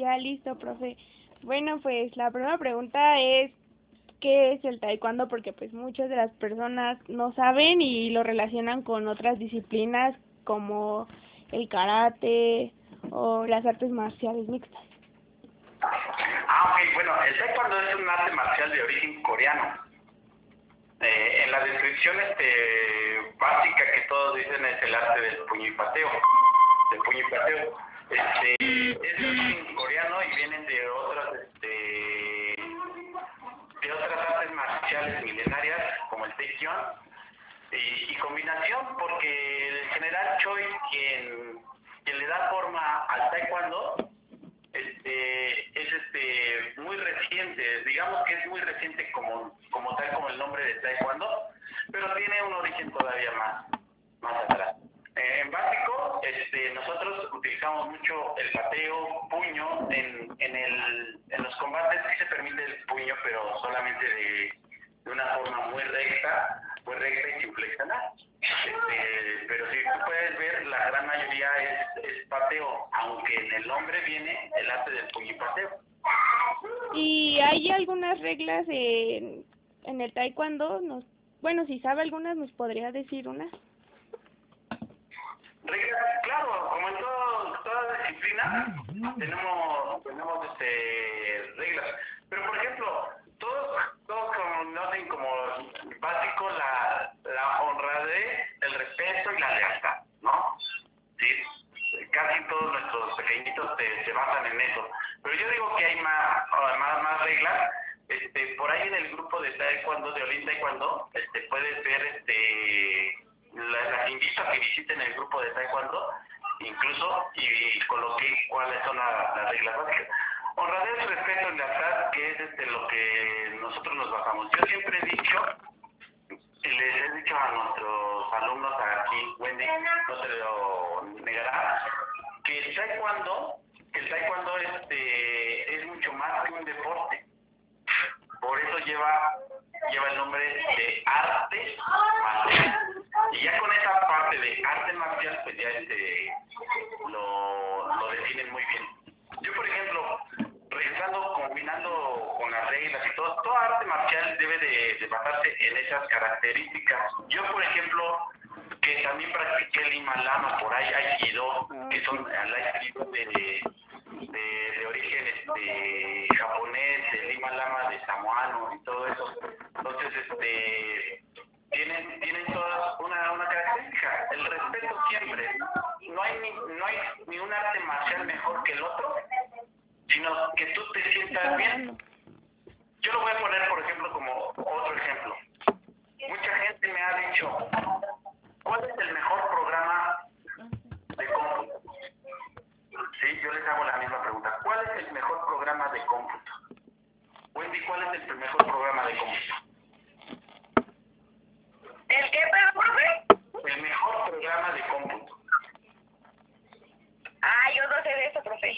Ya listo, profe. Bueno, pues la primera pregunta es qué es el taekwondo porque pues muchas de las personas no saben y lo relacionan con otras disciplinas como el karate o las artes marciales mixtas. Ah, ok, bueno, el taekwondo es un arte marcial de origen coreano. Eh, en la descripción este, básica que todos dicen es el arte del puño y pateo, del puño y pateo. Este, es origen coreano y vienen de otras, este, de otras artes marciales milenarias como el taekwondo y, y combinación porque el general Choi quien, quien le da forma al taekwondo este, es este muy reciente, digamos que es muy reciente como, como tal como el nombre de taekwondo, pero tiene un origen todavía más, más atrás. En básico, este, nosotros utilizamos mucho el pateo, puño, en, en, el, en los combates sí se permite el puño, pero solamente de, de una forma muy recta, muy recta y sin flexionar. Este, pero si tú puedes ver, la gran mayoría es, es pateo, aunque en el nombre viene el arte del puño y pateo. ¿Y hay algunas reglas en, en el taekwondo? Nos, bueno, si sabe algunas, ¿nos podría decir unas? Claro, como en todo, toda disciplina, tenemos, tenemos este, reglas. Pero, por ejemplo, todos, todos conocen como básico la, la honradez, el respeto y la lealtad, ¿no? Sí, casi todos nuestros pequeñitos se, se basan en eso. Pero yo digo que hay más, más, más reglas. Este, por ahí en el grupo de Taekwondo, de Olin Taekwondo, este, puedes ver, este, la- las invito a que visiten el grupo de Taekwondo, incluso, y, coloqué cuáles son la- las reglas básicas. Honradez, respeto y lealtad, que es este, lo que nosotros nos basamos. Yo siempre he dicho, y les he dicho a nuestros alumnos aquí, Wendy, no te lo negará, que el taekwondo, el taekwondo este, es mucho más que un deporte. Por eso lleva, lleva el nombre de arte marcial. Y ya con esa parte de arte marcial, pues ya este, lo, lo definen muy bien. Yo, por ejemplo, regresando, combinando con las reglas y todo, toda arte marcial debe de, de basarse en esas características. Yo, por ejemplo, que también practiqué el Himalama, por ahí Aikido, que son al de, de, de origen este, japonés, el Himalama de samoano y todo eso. Entonces, este, tienen, todas una, una característica, el respeto siempre. No hay, ni, no hay ni un arte marcial mejor que el otro, sino que tú te sientas bien. Yo lo voy a poner, por ejemplo, como otro ejemplo. Mucha gente me ha dicho, ¿cuál es el mejor programa de cómputo? Sí, yo les hago la misma pregunta. ¿Cuál es el mejor programa de cómputo? Wendy, ¿cuál es el mejor programa de cómputo? ¿El qué, pero, profe? El mejor programa de cómputo. Ah, yo no sé de eso, profe.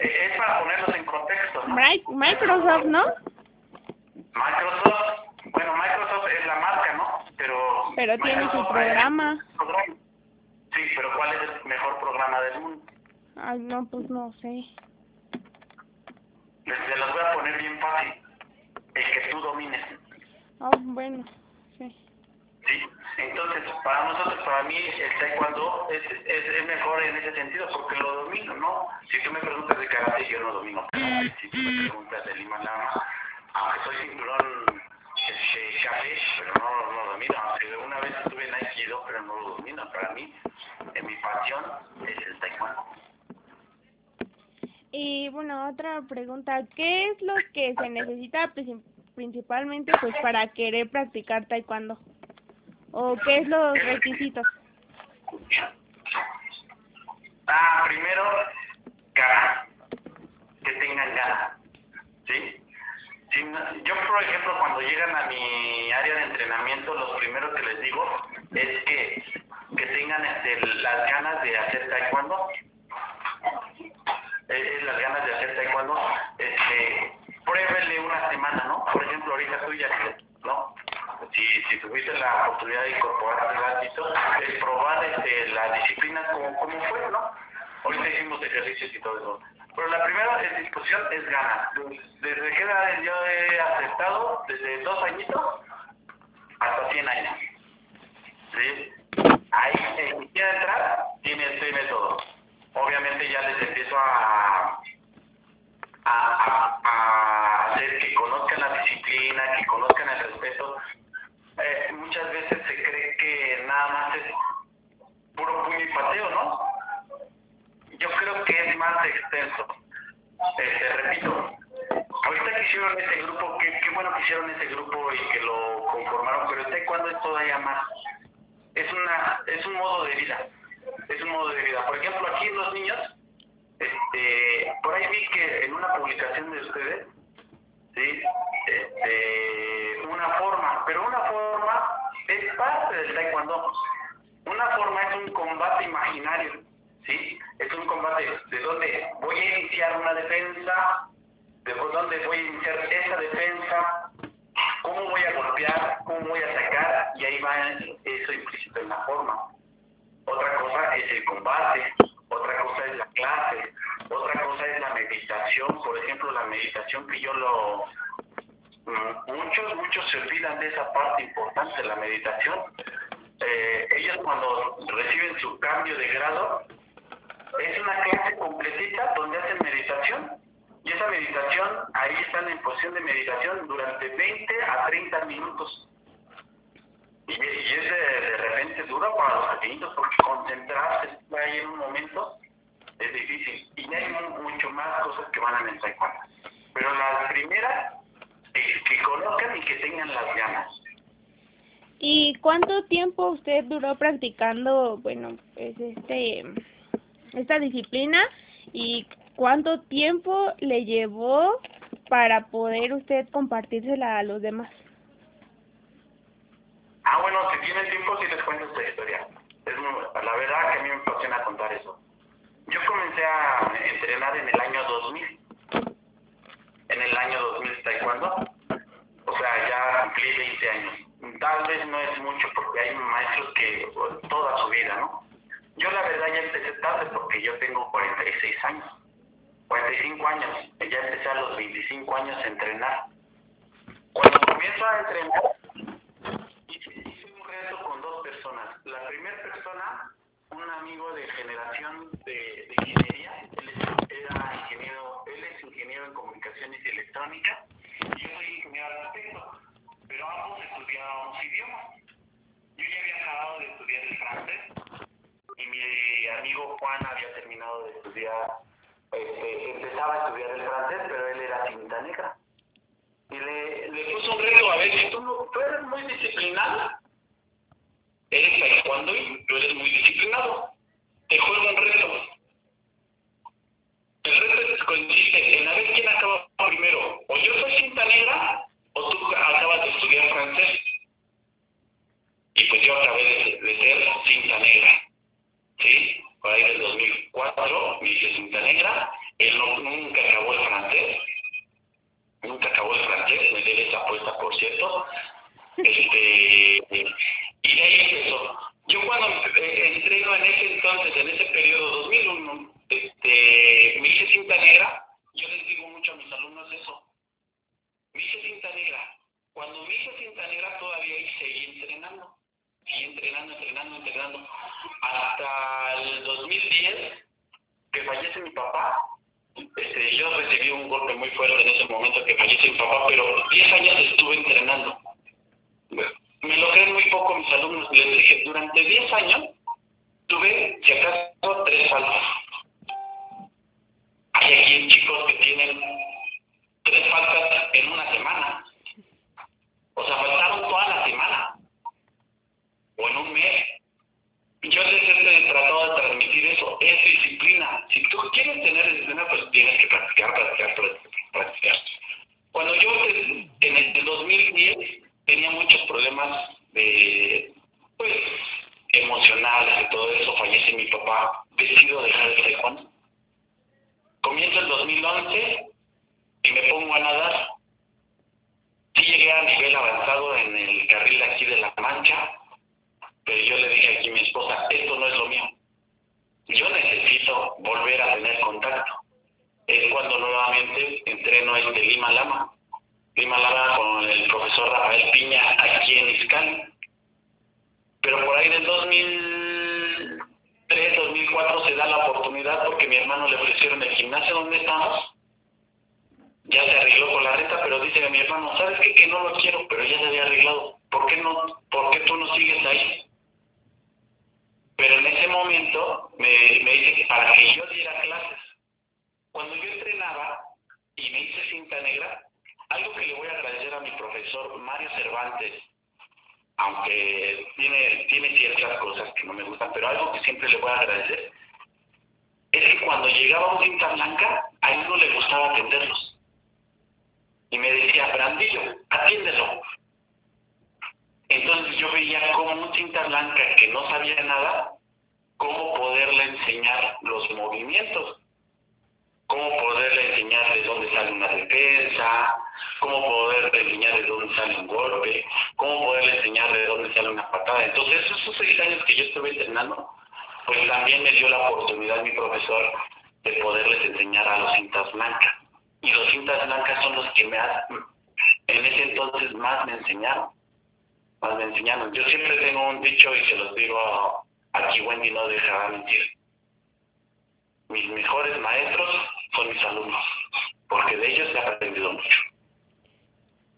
Eh, Es para ponerlos en contexto. ¿no? Mi- Microsoft, ¿no? Microsoft, bueno, Microsoft es la marca, ¿no? Pero, Pero tiene su programa. programa. Sí, pero ¿cuál es el mejor programa del mundo? Ay, no, pues no sé. Y bueno, otra pregunta, ¿qué es lo que se necesita princi- principalmente pues para querer practicar taekwondo? ¿O qué es los requisitos? Conozcan la disciplina, que conozcan el respeto. Eh, muchas veces se cree que nada más es puro puño y pateo, ¿no? Yo creo que es más extenso. Este, repito, ahorita que hicieron ese grupo, qué, bueno que hicieron ese grupo y que lo conformaron, pero este cuando es todavía más. Es, una, es un modo de vida, es un modo de vida. Por ejemplo, aquí los niños, este, por ahí vi que en una publicación de ustedes, ¿sí? Este, una forma, pero una forma es parte del taekwondo. Una forma es un combate imaginario, ¿sí? Es un combate de donde voy a iniciar una defensa, de dónde voy a iniciar esa defensa, cómo voy a golpear, cómo voy a atacar, y ahí va eso implícito en la forma. Otra cosa es el combate, otra cosa es la clase, otra cosa es la meditación, por ejemplo, la meditación que yo lo... Mm, muchos, muchos se olvidan de esa parte importante, la meditación. Eh, ellos cuando reciben su cambio de grado, es una clase completita donde hacen meditación y esa meditación, ahí están en posición de meditación durante 20 a 30 minutos. Y, es de, repente duro para los pequeñitos porque concentrarse ahí en un momento es difícil. Y hay mucho más cosas que van a entrar Pero la primera es que conozcan y que tengan las ganas. ¿Y cuánto tiempo usted duró practicando, bueno, pues este, esta disciplina y cuánto tiempo le llevó para poder usted compartírsela a los demás? Ah, bueno, si tiene tiempo, sí les cuento esta historia. Es la verdad que a mí me apasiona contar eso. Yo comencé a entrenar en el año 2000. En el año 2000 taekwondo. O sea, ya cumplí 20 años. Tal vez no es mucho porque hay maestros que toda su vida, ¿no? Yo la verdad ya empecé tarde porque yo tengo 46 años. 45 años. Ya empecé a los 25 años a entrenar. Cuando comienzo a entrenar, hice un reto con dos personas. La primera persona, un amigo de generación de, de ingeniería, él era ingeniero, él es ingeniero en comunicaciones y electrónica, y yo soy ingeniero arquitecto, pero ambos estudiábamos idiomas. Yo ya había acabado de estudiar el francés, y mi amigo Juan había terminado de estudiar, este, empezaba a estudiar el francés, pero él era cinta negra. Y le, le puso un reto, a ver, si tú, no, tú eres muy disciplinado, eres taekwondo y tú eres muy disciplinado, te juego un reto. El reto consiste en a ver quién acaba primero, o yo soy cinta negra, o tú acabas de estudiar francés. Y pues yo acabé de, de ser cinta negra. ¿sí? Por ahí del 2004, me hice cinta negra, él nunca acabó el francés, nunca acabó el francés, me debe esa apuesta, por cierto, este, y de ahí empezó. Yo cuando eh, entreno en ese entonces, en ese periodo 2001, este, me hice cinta negra, yo les digo mucho a mis alumnos eso, me hice cinta negra, cuando me hice cinta negra todavía ahí seguí entrenando, seguí entrenando, entrenando, entrenando, hasta el 2010, que fallece mi papá, este, yo recibí un golpe muy fuerte en ese momento que fallece mi papá, pero 10 años estuve entrenando. Me lo creen muy poco mis alumnos, les dije, durante 10 años tuve, si acaso, tres faltas. Hay aquí chicos que tienen tres faltas en una semana. O sea, faltaron toda la semana. O en un mes. Yo les he tratado de transmitir eso, es disciplina. Si tú quieres tener disciplina, pues tienes que practicar, practicar, practicar. Cuando yo en el 2010 tenía muchos problemas de, pues, emocionales y todo eso, fallece mi papá, decido dejar el taekwondo. Comienzo el 2011 y me pongo a nadar. Sí llegué a nivel avanzado en el carril aquí de la Mancha, pero yo le dije aquí a mi esposa, esto no es lo mío. Yo necesito volver a tener contacto. Es cuando nuevamente entreno este Lima Lama. Lima Lama con el profesor Rafael Piña aquí en Iscali. Pero por ahí del 2003, 2004 se da la oportunidad porque mi hermano le ofrecieron el gimnasio donde estamos. Ya se arregló con la renta, pero dice a mi hermano, ¿sabes qué? Que no lo quiero, pero ya se había arreglado. ¿Por qué, no, ¿Por qué tú no sigues ahí? Pero en ese momento me, me dice que para que yo diera clases. Cuando yo entrenaba y me hice cinta negra, algo que le voy a agradecer a mi profesor Mario Cervantes, aunque tiene, tiene ciertas cosas que no me gustan, pero algo que siempre le voy a agradecer, es que cuando llegaba un cinta blanca, a él no le gustaba atenderlos. Y me decía, Brandillo, atiéndelo. Entonces yo veía como un cinta blanca que no sabía nada, cómo poderle enseñar los movimientos, cómo poderle enseñar de dónde sale una defensa, cómo poderle enseñar de dónde sale un golpe, cómo poderle enseñar de dónde sale una patada. Entonces esos seis años que yo estuve entrenando, pues también me dio la oportunidad mi profesor de poderles enseñar a los cintas blancas. Y los cintas blancas son los que me en ese entonces más me enseñaron más me enseñaron. Yo siempre tengo un dicho y se los digo aquí Wendy no dejará mentir. Mis mejores maestros son mis alumnos, porque de ellos he aprendido mucho.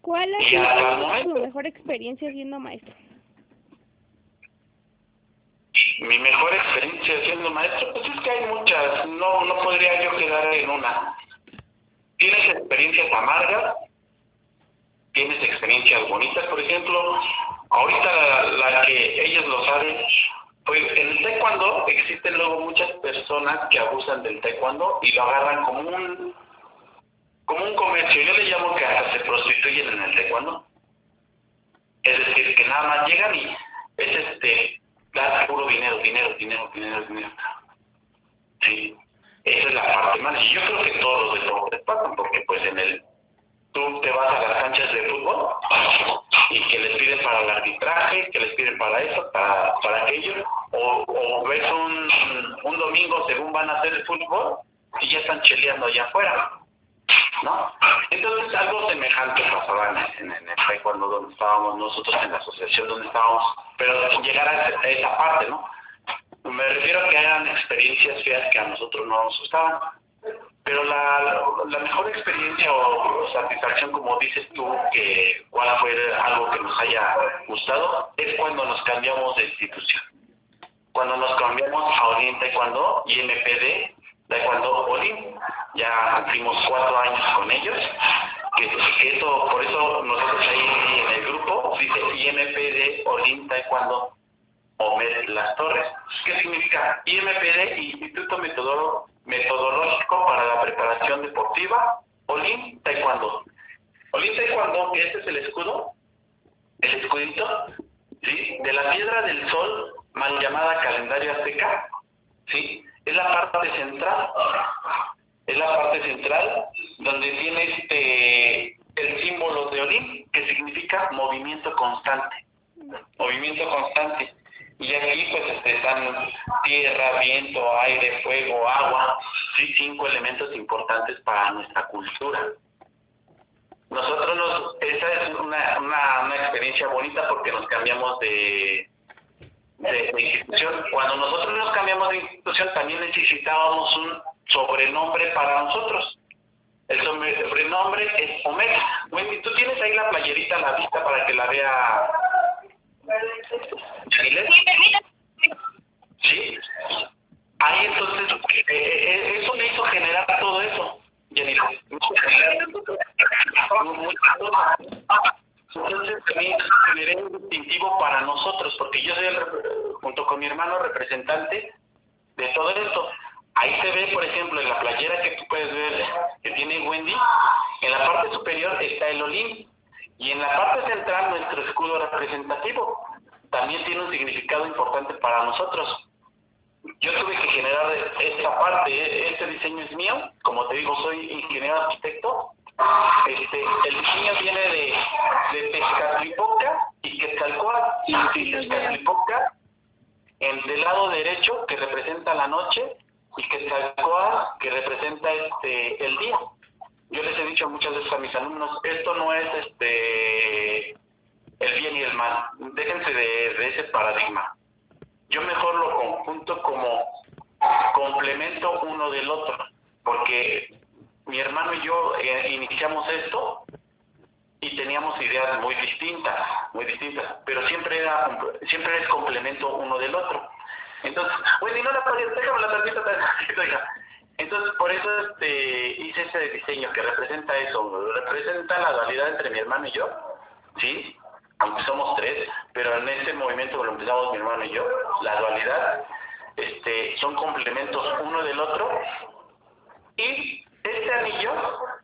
¿Cuál ha sido tu mejor experiencia siendo maestro? Mi mejor experiencia siendo maestro, pues es que hay muchas, no, no podría yo quedar en una. Tienes experiencias amargas, tienes experiencias bonitas, por ejemplo, ahorita la, que ellos lo saben, pues el taekwondo existen luego muchas personas que abusan del taekwondo y lo agarran como un como un comercio. Yo le llamo que hasta se prostituyen en el taekwondo. Es decir, que nada más llegan y es este, dar puro dinero, dinero, dinero, dinero, dinero. Sí, esa es la parte más. Y yo creo que todos los deportes pasan, porque pues en el tú te vas a las canchas de fútbol y que les piden para el arbitraje, que les piden para eso, para, aquello, o, ves un, un domingo según van a hacer el fútbol y ya están cheleando allá afuera, ¿no? Entonces algo semejante pasaba en, en, el cuando donde estábamos nosotros, en la asociación donde estábamos, pero llegar a esa parte, ¿no? Me refiero a que hayan experiencias feas que a nosotros no nos gustaban pero la, la mejor experiencia o, satisfacción, como dices tú, que cuál fue algo que nos haya gustado, es cuando nos cambiamos de institución. Cuando nos cambiamos a Olin Taekwondo y MPD Taekwondo Olin, ya cumplimos cuatro años con ellos, que, eso, por eso nosotros ahí en el grupo dice IMPD Olin Taekwondo Omed Las Torres. ¿Qué significa? IMPD, Instituto Metodológico metodológico para la preparación deportiva, Olin Taekwondo. Olin Taekwondo, que este es el escudo, el escudito, ¿sí? De la piedra del sol, mal llamada calendario azteca, ¿sí? Es la parte central, es la parte central donde tiene este el símbolo de Olin, que significa movimiento constante. Movimiento constante. Y aquí pues este, están tierra, viento, aire, fuego, agua, sí, cinco elementos importantes para nuestra cultura. Nosotros nos, esa es una, una, una experiencia bonita porque nos cambiamos de, de, institución. Cuando nosotros nos cambiamos de institución también necesitábamos un sobrenombre para nosotros. El sobrenombre es Omega. Wendy, ¿tú tienes ahí la playerita a la vista para que la vea ¿Sí? Ahí entonces, eh, eh, eso me hizo generar todo eso, Entonces también generé un distintivo para nosotros, porque yo soy, junto con mi hermano, representante de todo esto. Ahí se ve, por ejemplo, en la playera que tú puedes ver que tiene Wendy, en la parte superior está el Olim y en la parte central nuestro escudo representativo también tiene un significado importante para nosotros. Yo tuve que generar esta parte, este diseño es mío, como te digo, soy ingeniero arquitecto. Este, el diseño viene de, de Tezcatlipoca y Quetzalcóatl. Y Tezcatlipoca, en del lado derecho, que representa la noche, y Quetzalcoatl, que representa este el día. Yo les he dicho muchas veces a mis alumnos, esto no es este el bien y el mal, déjense de, ese paradigma. Yo mejor lo conjunto como complemento uno del otro, porque mi hermano y yo eh, iniciamos esto y teníamos ideas muy distintas, muy distintas, pero siempre era siempre es complemento uno del otro. Entonces, bueno, no la pagué, déjame la tarjeta, Entonces, por eso este, hice ese diseño que representa eso, representa la dualidad entre mi hermano y yo, ¿sí? Aunque somos tres, pero en ese movimiento lo empezamos mi hermano y yo, la dualidad, este, son complementos uno del otro, y este anillo,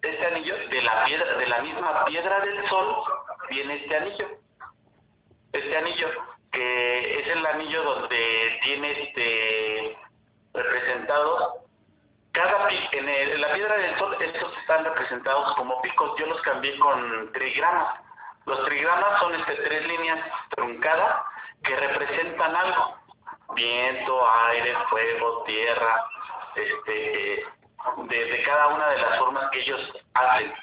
este anillo de la piedra, de la misma piedra del sol, viene este anillo. Este anillo, que es el anillo donde tiene este representados cada en, en la piedra del sol estos están representados como picos. Yo los cambié con trigramas los trigramas son este tres líneas truncadas que representan algo viento aire fuego tierra este de, cada una de las formas que ellos hacen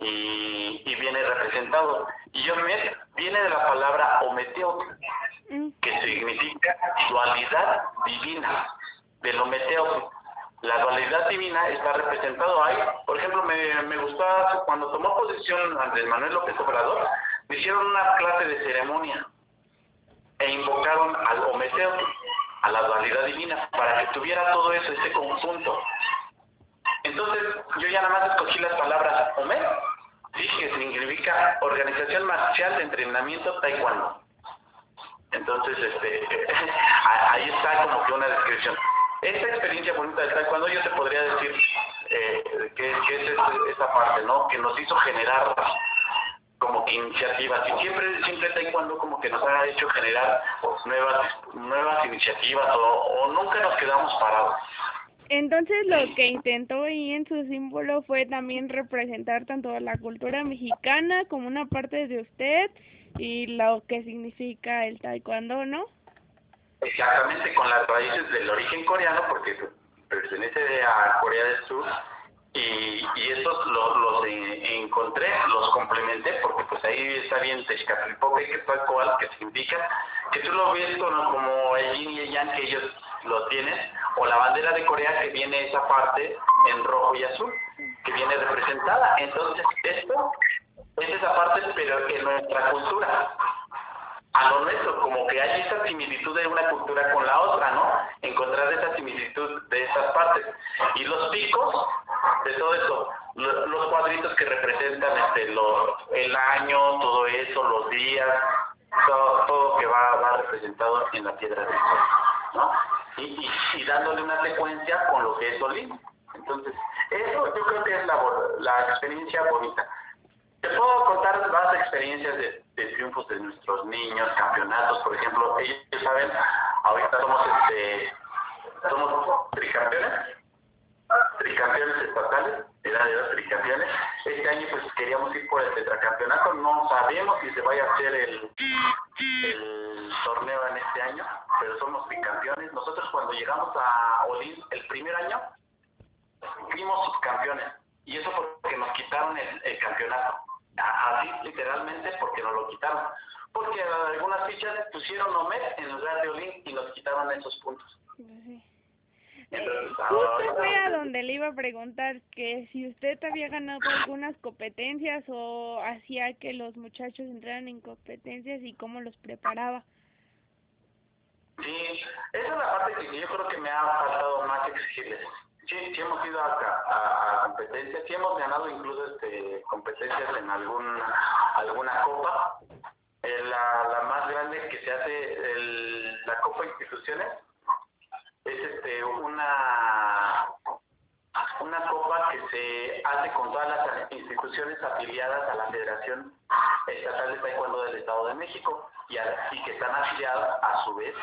y, y viene representado. Y Yomet viene de la palabra ometeo, mm. que significa dualidad divina, del ometeo. La dualidad divina está representado ahí. Por ejemplo, me, me gustó cuando tomó posición Andrés Manuel López Obrador, me hicieron una clase de ceremonia e invocaron al ometeo, a la dualidad divina, para que tuviera todo eso, ese conjunto. Entonces, yo ya nada más escogí las palabras OMED, sí, que significa Organización Marcial de Entrenamiento Taekwondo. Entonces, este, ahí está como que una descripción. Esta experiencia bonita del Taekwondo yo te podría decir eh, que, es esa parte, ¿no? Que nos hizo generar como que iniciativas y siempre siempre taekwondo como que nos ha hecho generar nuevas nuevas iniciativas o, o nunca nos quedamos parados entonces lo que intentó ahí en su símbolo fue también representar tanto la cultura mexicana como una parte de usted y lo que significa el taekwondo, ¿no? Exactamente, con las raíces del origen coreano, porque pertenece a Corea del Sur, y, y estos los, los encontré, los complementé, porque pues ahí está bien Texcatlipoca que tal cual, que significa que tú lo ves como el yin y el yang que ellos lo tienen, o la bandera de Corea que viene esa parte en rojo y azul, que viene representada. Entonces, esto es esa parte, pero en nuestra cultura. A lo nuestro, como que hay esa similitud de una cultura con la otra, ¿no? Encontrar esa similitud de esas partes. Y los picos de todo eso, los cuadritos que representan este lo, el año, todo eso, los días, todo, todo que va, va representado en la piedra del sol, ¿no? y, y, dándole una secuencia con lo que es Solín. Entonces, eso yo creo que es la, la experiencia bonita. Te puedo contar más experiencias de, triunfos de nuestros niños, campeonatos, por ejemplo, ellos saben, ahorita somos este somos tricampeones, tricampeones estatales, era de dos tricampeones. Este año pues queríamos ir por el tetracampeonato, no sabemos si se vaya a hacer el, torneo en este año, pero somos bicampeones. Nosotros cuando llegamos a Olin el primer año, fuimos subcampeones. Y eso porque nos quitaron el, campeonato. Así, literalmente, porque nos lo quitaron. Porque algunas fichas pusieron Omed en lugar de Olin y nos quitaron esos puntos. Entonces, Justo fue a donde le iba a preguntar que si usted había ganado algunas competencias o hacía que los muchachos entraran en competencias y cómo los preparaba. Sí, esa es la parte que yo creo que me ha faltado más exigirles. Sí, sí hemos ido a, a, competencias, sí hemos ganado incluso este, competencias en algún alguna copa. Eh, la, más grande que se hace, el, la Copa Instituciones, es este una una copa que se hace con todas las instituciones afiliadas a la Federación Estatal de Taekwondo del Estado de México y, que están afiliadas a su vez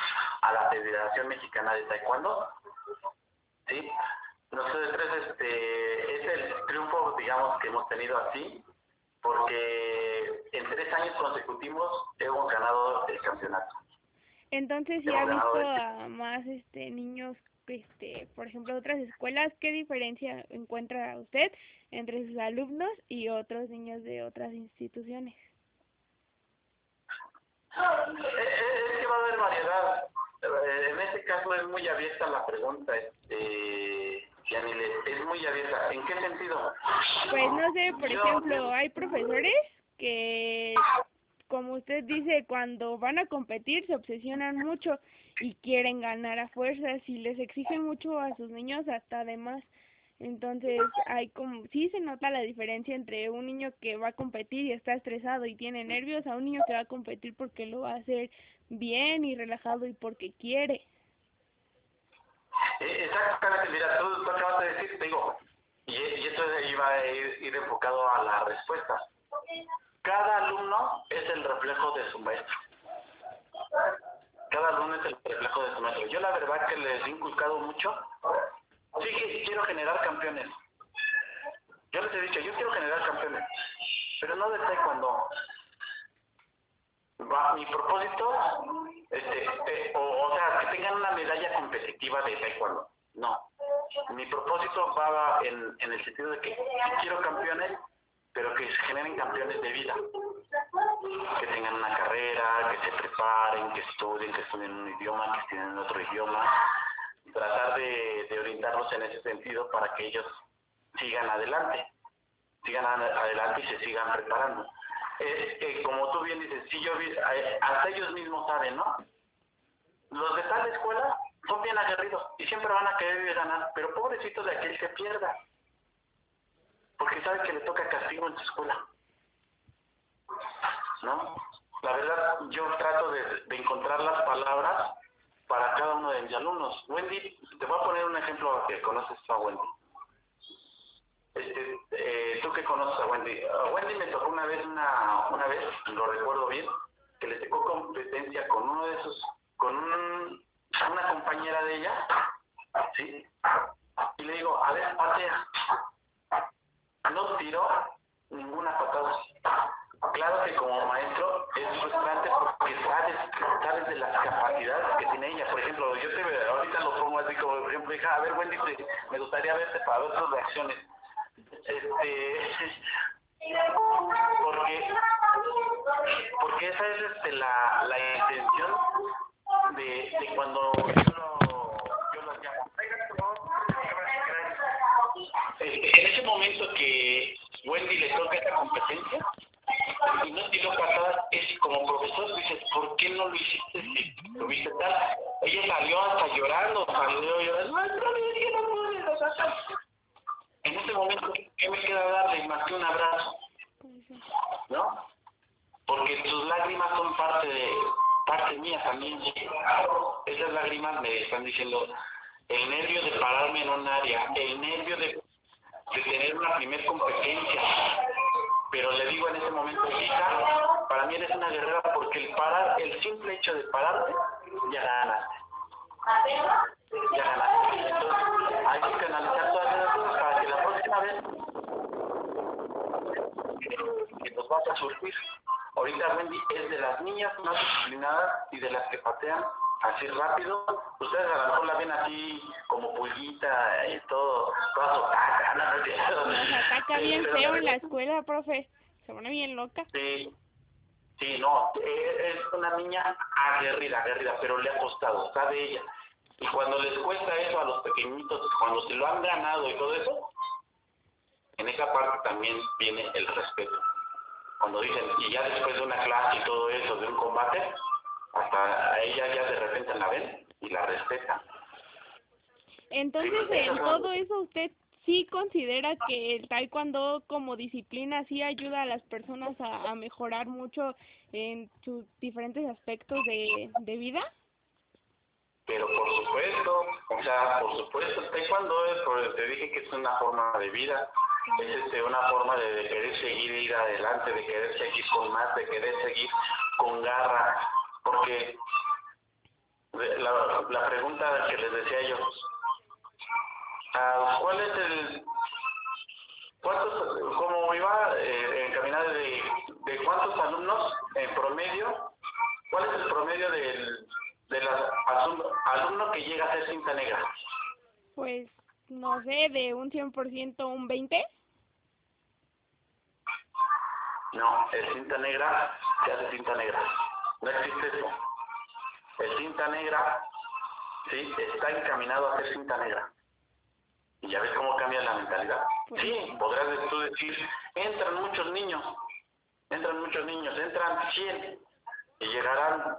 a la Federación Mexicana de Taekwondo. ¿Sí? Nosotros este, digamos, que hemos tenido así, porque en tres años consecutivos hemos ganado el campeonato. Entonces, ¿ya ha visto a más este niños este, por ejemplo, otras escuelas, ¿qué diferencia encuentra usted entre sus alumnos y otros niños de otras instituciones? Es que va a haber variedad. Eh, en este caso es muy abierta la pregunta, este, es muy abierta. ¿En qué sentido? Pues no sé, por ejemplo, hay profesores que, como usted dice, cuando van a competir se obsesionan mucho y quieren ganar a fuerzas y les exigen mucho a sus niños hasta además. Entonces, hay como, sí se nota la diferencia entre un niño que va a competir y está estresado y tiene nervios a un niño que va a competir porque lo va a hacer bien y relajado y porque quiere. Eh, exactamente, mira, tú, acabas de decir, te digo, y, esto iba a ir, ir enfocado a la respuesta. Cada alumno es el reflejo de su maestro. Cada alumno es el reflejo de su maestro. Yo la verdad que les he inculcado mucho Sí, quiero generar campeones. Yo les he dicho, yo quiero generar campeones, pero no de taekwondo. Va, mi propósito, este, o, sea, que tengan una medalla competitiva de taekwondo. No. Mi propósito va en, en el sentido de que quiero campeones, pero que se generen campeones de vida. Que tengan una carrera, que se preparen, que estudien, que estudien un idioma, que estudien otro idioma, tratar de, de orientarlos en ese sentido para que ellos sigan adelante, sigan adelante y se sigan preparando. Como tú bien dices, si yo eh, hasta ellos mismos saben, ¿no? Los de tal escuela son bien aguerridos y siempre van a querer ganar, pero pobrecito de aquel que pierda, porque sabe que le toca castigo en su escuela, ¿no? La verdad, yo trato de, de encontrar las palabras para cada uno de mis alumnos. Wendy, te voy a poner un ejemplo que conoces a Wendy. Este, eh, tú que conoces a Wendy. A Wendy me tocó una vez, una, una vez, lo recuerdo bien, que le tocó competencia con uno de esos, con un, una compañera de ella, ¿sí? Y le digo, a ver, patea. No tiró ninguna patada. Claro que como maestro es frustrante porque sabes, sabes de las capacidades que tiene ella. Por ejemplo, yo te ahorita lo pongo así como, por ejemplo, hija, a ver, Wendy, me gustaría verte para ver reacciones. Este, porque, porque esa es este, la, la intención de, cuando yo lo, yo lo llamo. Este, en ese momento que Wendy le toca esta competencia, y no tiró patadas, es como profesor, dices, ¿por qué no lo hiciste si lo viste tal? Ella salió hasta llorando, salió llorando, no, no, no En ese momento, ¿qué me queda darle más que un abrazo? ¿No? Porque sus lágrimas son parte de, parte mía también. Esas lágrimas me están diciendo el nervio de pararme en un área, el nervio de, tener una primer competencia, pero le digo en ese momento, hija, para mí eres una guerrera porque el parar, el simple hecho de pararte, ya ganaste. Ya ganaste. Entonces, hay que canalizar todas esas cosas para que la próxima vez que nos vas a surgir, ahorita Wendy es de las niñas más disciplinadas y de las que patean así rápido, ustedes a lo mejor la ven así como pulguita y todo, toda sotaca, ¿no? Nos ataca bien feo en la escuela, profe, se pone bien loca. Sí, sí, no, e, es una niña aguerrida, aguerrida, pero le ha costado, sabe ella. Y cuando les cuesta eso a los pequeñitos, cuando se lo han ganado y todo eso, en esa parte también viene el respeto. Cuando dicen, y ya después de una clase y todo eso, de un combate, hasta a ella ya de repente la ven y la respetan. Entonces, en todo eso, ¿usted sí considera que el taekwondo como disciplina sí ayuda a las personas a, a mejorar mucho en sus diferentes aspectos de, de vida? Pero por supuesto, o sea, por supuesto, el taekwondo es, te dije que es una forma de vida, es este, una forma de, querer seguir, ir adelante, de querer seguir con más, de querer seguir con garra, porque la, la pregunta que les decía yo, ah, ¿cuál es el, cuántos, como iba eh, encaminado de, de cuántos alumnos en promedio, cuál es el promedio del, del alumno que llega a ser cinta negra? Pues, no sé, de un 100% un 20. No, el cinta negra se hace cinta negra. No existe eso. El cinta negra, sí, está encaminado a ser cinta negra. ¿Y ya ves cómo cambia la mentalidad? Pues Sí, podrás tú decir, entran muchos niños, entran muchos niños, entran 100 y llegarán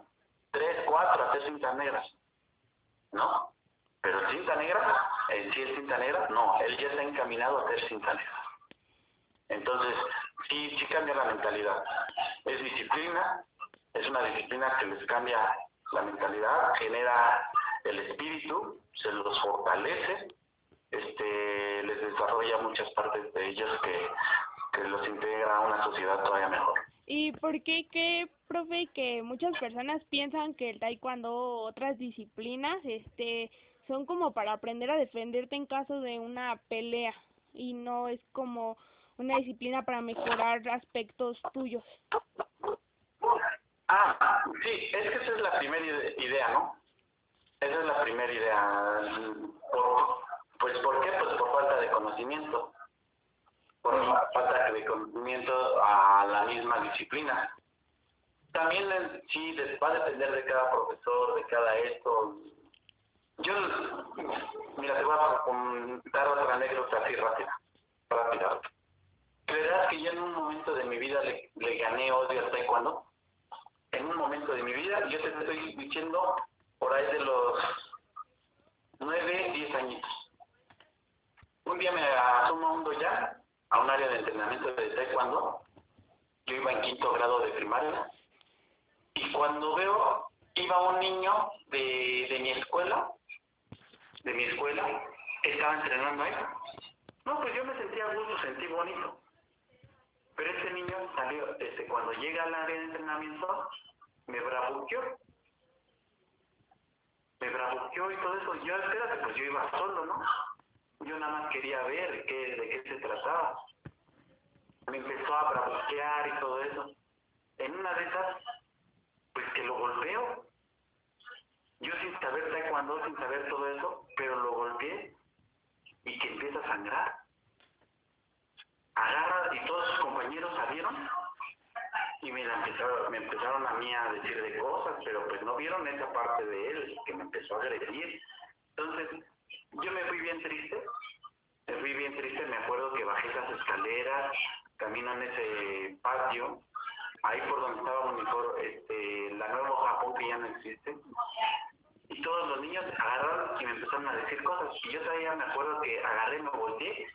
3, 4 a ser cintas negras. ¿No? Pero el cinta negra, el sí es cinta negra, no, él ya está encaminado a ser cinta negra. Entonces, sí, sí cambia la mentalidad. Es disciplina, es una disciplina que les cambia la mentalidad, genera el espíritu, se los fortalece, este, les desarrolla muchas partes de ellos que, que los integra a una sociedad todavía mejor. ¿Y por qué que, profe, que muchas personas piensan que el taekwondo o otras disciplinas, este, son como para aprender a defenderte en caso de una pelea y no es como una disciplina para mejorar aspectos tuyos? Ah, sí, es que esa es la primera ide- idea, ¿no? Esa es la primera idea. Por, pues, ¿por qué? Pues por falta de conocimiento. Por fa- falta de conocimiento a la misma disciplina. También eh, sí va a depender de cada profesor, de cada esto. Yo, mira, te voy a contar otra anécdota así rápida. Rápida. ¿Creerás que yo en un momento de mi vida le, gané odio al taekwondo? en un momento de mi vida, yo te estoy diciendo por ahí de los nueve, diez añitos. Un día me asumo a un doyan, a un área de entrenamiento de taekwondo. Yo iba en quinto grado de primaria. Y cuando veo, iba un niño de, de mi escuela, de mi escuela, estaba entrenando ahí. No, pues yo me sentía a gusto, sentí bonito. Pero ese niño salió, este, cuando llega al área de entrenamiento, me bravuqueó. Me bravuqueó y todo eso. Yo, espérate, pues yo iba solo, ¿no? Yo nada más quería ver qué, de qué se trataba. Me empezó a bravuquear y todo eso. En una de esas, pues que lo golpeo. Yo sin saber taekwondo, sin saber todo eso, pero lo golpeé y que empieza a sangrar agarra y todos sus compañeros salieron y me, empezaron, a mí a decir de cosas, pero pues no vieron esa parte de él que me empezó a agredir. Entonces, yo me fui bien triste, me fui bien triste, me acuerdo que bajé esas escaleras, camino en ese patio, ahí por donde estaba mejor este, la Nuevo Japón que ya no existe, y todos los niños agarraron y me empezaron a decir cosas, y yo todavía me acuerdo que agarré, me volteé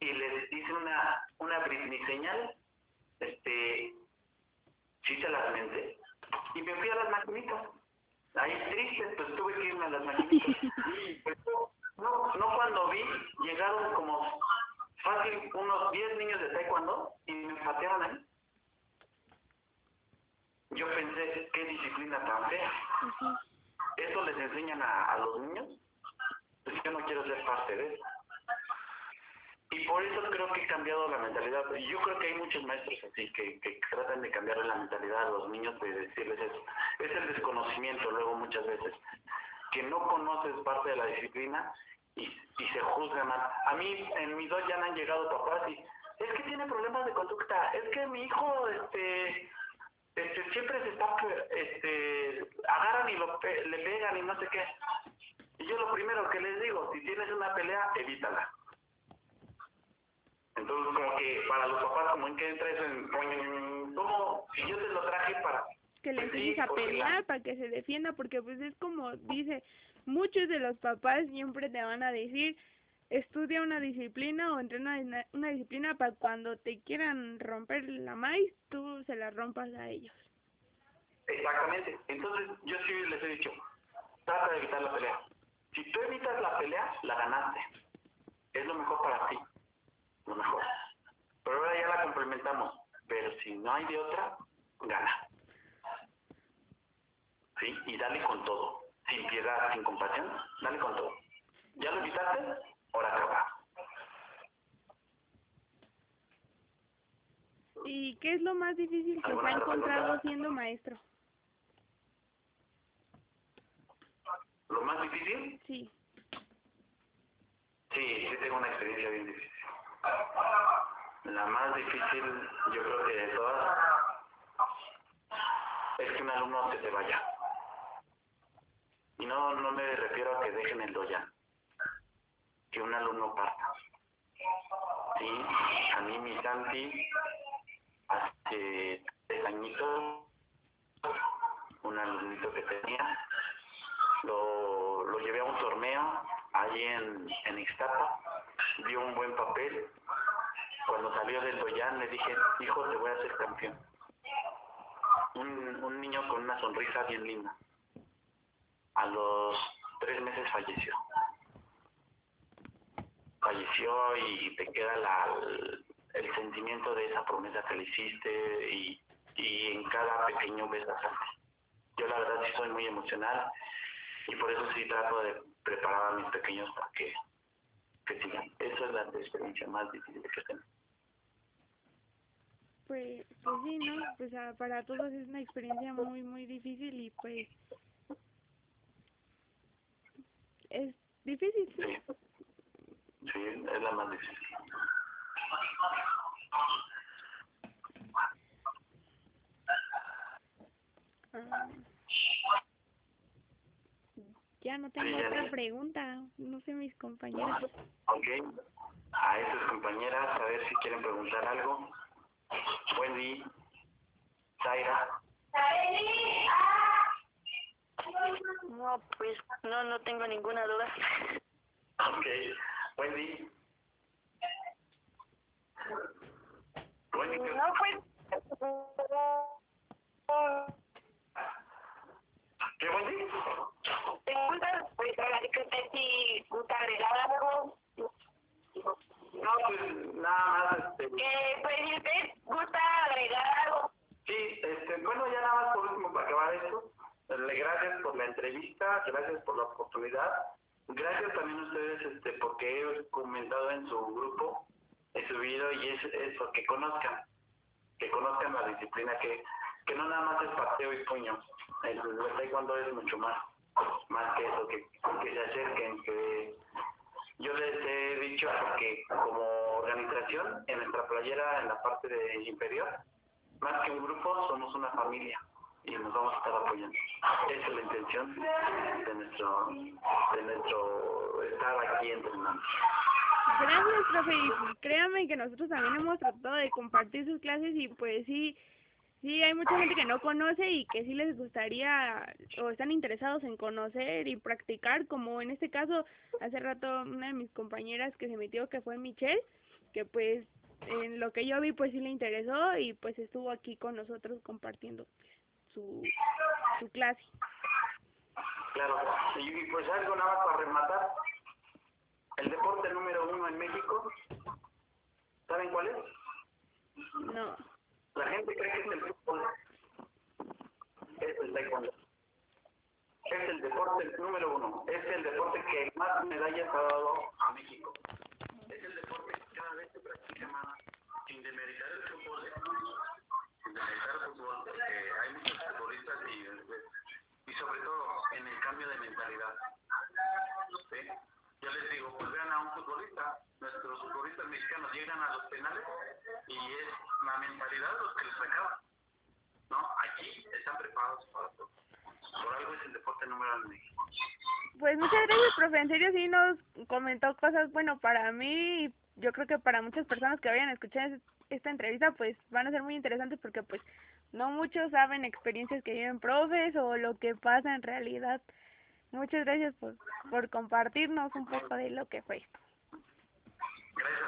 y les hice una una Britney señal este sí se las menté y me fui a las maquinitas. Ahí triste pues tuve que irme a las maquinitas. Pues, no no cuando vi llegaron como fácil unos 10 niños de taekwondo y me patearon ahí. Yo pensé qué disciplina tan fea Ujú. eso les enseñan a, a los niños. Pues yo no quiero ser parte de eso y por eso creo que he cambiado la mentalidad. Yo creo que hay muchos maestros así que, que tratan de cambiar la mentalidad a los niños, de decirles eso. Es el desconocimiento luego muchas veces, que no conoces parte de la disciplina y, y se juzga mal. A mí en mi dos ya han llegado papás y es que tiene problemas de conducta, es que mi hijo este este siempre se está este agarran y lo le pegan y no sé qué. Y yo lo primero que les digo, si tienes una pelea, evítala. Entonces, como que para los papás, como en que entra eso en... ¿Cómo? Si yo te lo traje para... que le enseñes a pelear para que se defienda, porque pues es como dice, muchos de los papás siempre te van a decir, estudia una disciplina o entrena una, una disciplina para cuando te quieran romper la maíz, tú se la rompas a ellos. Exactamente. Entonces, yo sí les he dicho, trata de evitar la pelea. Si tú evitas la pelea, la ganaste. Es lo mejor para ti. Lo mejor. Pero ahora ya la complementamos. Pero si no hay de otra, gana. ¿Sí? Y dale con todo. Sin piedad, sin compasión, dale con todo. ¿Ya lo evitaste? Ahora acaba. ¿Y qué es lo más difícil que se ¿Alguna ha encontrado siendo maestro? Lo más difícil, Sí. sí tengo una experiencia bien difícil. La más difícil, yo creo que de todas, es que un alumno se te vaya. Y no, no me refiero a que dejen el doyan, que un alumno parta. Sí, a mí mi Santi, hace tres añitos, un alumnito que tenía, lo, lo llevé a un torneo allí en, en Ixtapa, dio un buen papel. Cuando salió del Doyan le dije, hijo, te voy a hacer campeón. Un, un niño con una sonrisa bien linda. A los tres meses falleció. Falleció y te queda la, el sentimiento de esa promesa que le hiciste y, y en cada pequeño sangre. Yo la verdad sí soy muy emocional y por eso sí trato de preparar a mis pequeños para que, que sigan. Esa es la experiencia más difícil que tengo. Pues, pues sí, ¿no? Pues ah, para todos es una experiencia muy, muy difícil y pues es difícil. Sí, sí, es la más difícil. Ah. Ya no tengo Sí, ya otra pregunta, no sé mis compañeros. Ok, a esas compañeras, a ver si quieren preguntar algo. Wendy, Zaira, No, pues no, no tengo ninguna duda. ok, Wendy. Wendy, ¿qué- No, pues... ¿qué Wendy? Preguntas, pues ahora sí que usted si gusta agregar algo. No, pues nada más, este, Que, pues si usted gusta agregar algo. Sí, este, bueno, ya nada más por último para acabar esto. Gracias por la entrevista, gracias por la oportunidad. Gracias también a ustedes este, porque he comentado en su grupo, he subido y es eso, que conozcan, que conozcan la disciplina, que, que no nada más es pateo y puño. El, el taekwondo es mucho más, más que eso, que, que se acerquen, que yo les he dicho que como organización, en nuestra playera, en la parte de inferior, más que un grupo, somos una familia y nos vamos a estar apoyando. Esa es la intención de nuestro, de nuestro estar aquí entrenando. Gracias, profe, y créame que nosotros también hemos tratado de compartir sus clases y pues sí, sí hay mucha gente que no conoce y que sí les gustaría o están interesados en conocer y practicar, como en este caso, hace rato una de mis compañeras que se metió, que fue Michelle, que pues en lo que yo vi pues sí le interesó y pues estuvo aquí con nosotros compartiendo su, su clase. Claro, y, pues algo nada más para rematar. El deporte número uno en México, ¿saben cuál es? No, La gente cree que es el fútbol. Es el Es el deporte número uno. Es el deporte que más medallas ha dado a México. Es el deporte que cada vez se practica más. Sin demeritar el fútbol. Sin demeritar el fútbol. Porque hay muchos futbolistas y, y sobre todo en el cambio de mentalidad. ¿Sí? Yo les digo, pues vean a un futbolista. Nuestros futbolistas mexicanos llegan a los penales y es la mentalidad los que les acaba. ¿No? Aquí están preparados para todo. Por algo es el deporte número uno en México. Pues muchas gracias, profe. En serio, sí nos comentó cosas, bueno, para mí, y yo creo que para muchas personas que vayan a escuchar es- esta entrevista, pues van a ser muy interesantes porque, pues, no muchos saben experiencias que viven profes o lo que pasa en realidad. Muchas gracias por, por compartirnos un poco de lo que fue esto. Gracias